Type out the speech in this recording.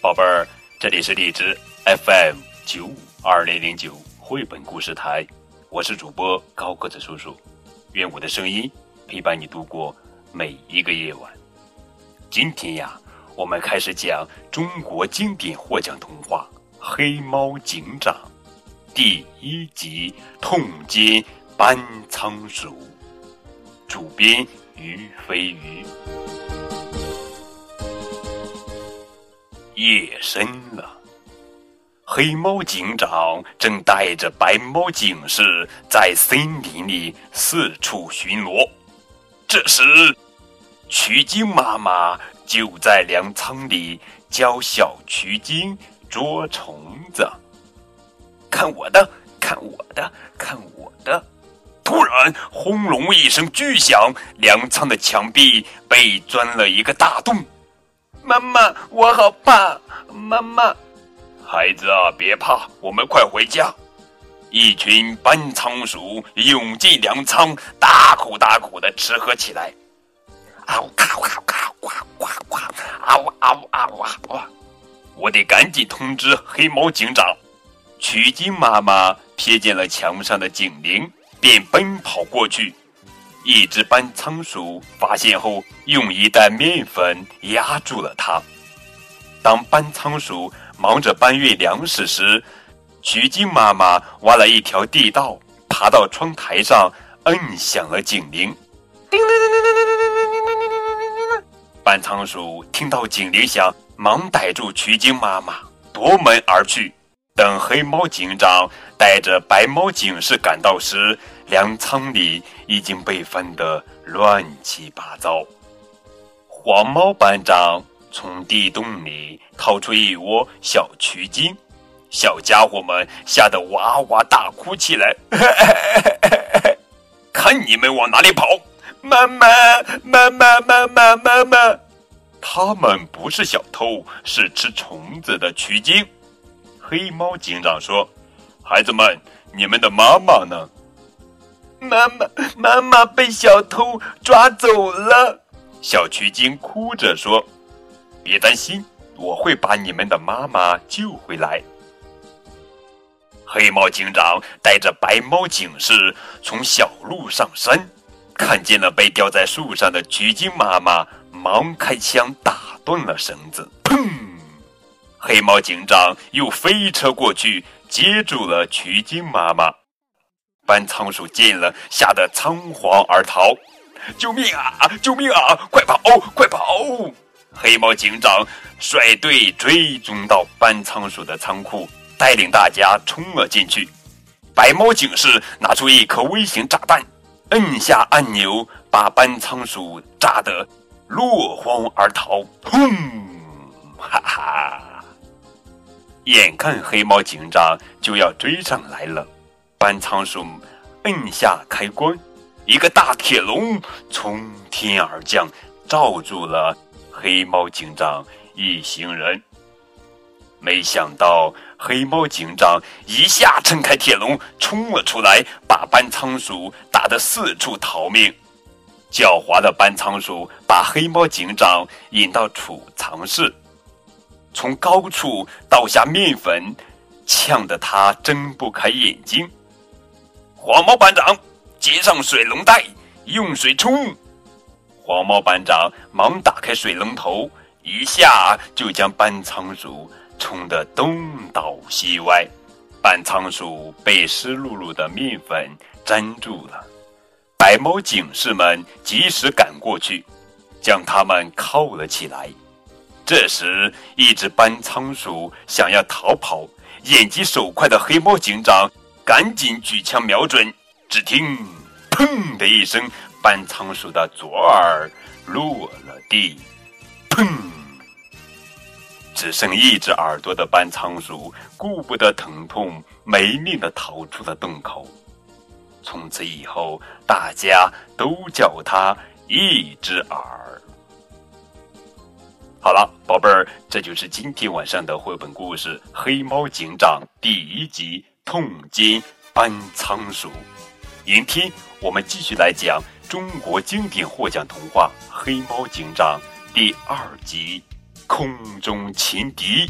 宝贝儿，这里是荔枝 FM 九五二零零九绘本故事台，我是主播高个子叔叔，愿我的声音陪伴你度过每一个夜晚。今天呀，我们开始讲中国经典获奖童话《黑猫警长》第一集《痛歼班仓鼠》，主编于飞鱼。夜深了，黑猫警长正带着白猫警士在森林里四处巡逻。这时，取经妈妈就在粮仓里教小取经捉虫子。看我的，看我的，看我的！突然，轰隆一声巨响，粮仓的墙壁被钻了一个大洞。妈妈，我好怕！妈妈，孩子啊，别怕，我们快回家。一群搬仓鼠涌进粮仓，大口大口的吃喝起来。啊呜咔咔咔呱呱呱！啊呜啊呜啊呜啊呜！我得赶紧通知黑猫警长。取经妈妈瞥见了墙上的警铃，便奔跑过去。一只班仓鼠发现后，用一袋面粉压住了它。当班仓鼠忙着搬运粮食时，取经妈妈挖了一条地道，爬到窗台上，摁响了警铃。叮铃铃铃铃铃铃铃铃铃铃铃！班仓鼠听到警铃响，忙逮住取经妈妈，夺门而去。等黑猫警长带着白猫警士赶到时，粮仓里已经被翻得乱七八糟。黄猫班长从地洞里掏出一窝小蛆精，小家伙们吓得哇哇大哭起来。看你们往哪里跑！妈妈，妈妈，妈妈，妈妈！他们不是小偷，是吃虫子的蛆精。黑猫警长说：“孩子们，你们的妈妈呢？”妈妈，妈妈被小偷抓走了。小曲精哭着说：“别担心，我会把你们的妈妈救回来。”黑猫警长带着白猫警士从小路上山，看见了被吊在树上的橘精妈妈，忙开枪打断了绳子。砰！黑猫警长又飞车过去，接住了取经妈妈。班仓鼠见了，吓得仓皇而逃。救命啊！救命啊！快跑！快跑！黑猫警长率队追踪到班仓鼠的仓库，带领大家冲了进去。白猫警士拿出一颗微型炸弹，摁下按钮，把班仓鼠炸得落荒而逃。轰！哈哈！眼看黑猫警长就要追上来了，班仓鼠摁下开关，一个大铁笼从天而降，罩住了黑猫警长一行人。没想到黑猫警长一下撑开铁笼，冲了出来，把班仓鼠打得四处逃命。狡猾的班仓鼠把黑猫警长引到储藏室。从高处倒下面粉，呛得他睁不开眼睛。黄毛班长，接上水龙带，用水冲。黄毛班长忙打开水龙头，一下就将班仓鼠冲得东倒西歪。班仓鼠被湿漉漉的面粉粘住了。白猫警士们及时赶过去，将他们铐了起来。这时，一只斑仓鼠想要逃跑，眼疾手快的黑猫警长赶紧举枪瞄准。只听“砰”的一声，斑仓鼠的左耳落了地。砰！只剩一只耳朵的斑仓鼠顾不得疼痛，没命的逃出了洞口。从此以后，大家都叫它一只耳。好了，宝贝儿，这就是今天晚上的绘本故事《黑猫警长》第一集《痛歼搬仓鼠。明天我们继续来讲中国经典获奖童话《黑猫警长》第二集《空中情敌》。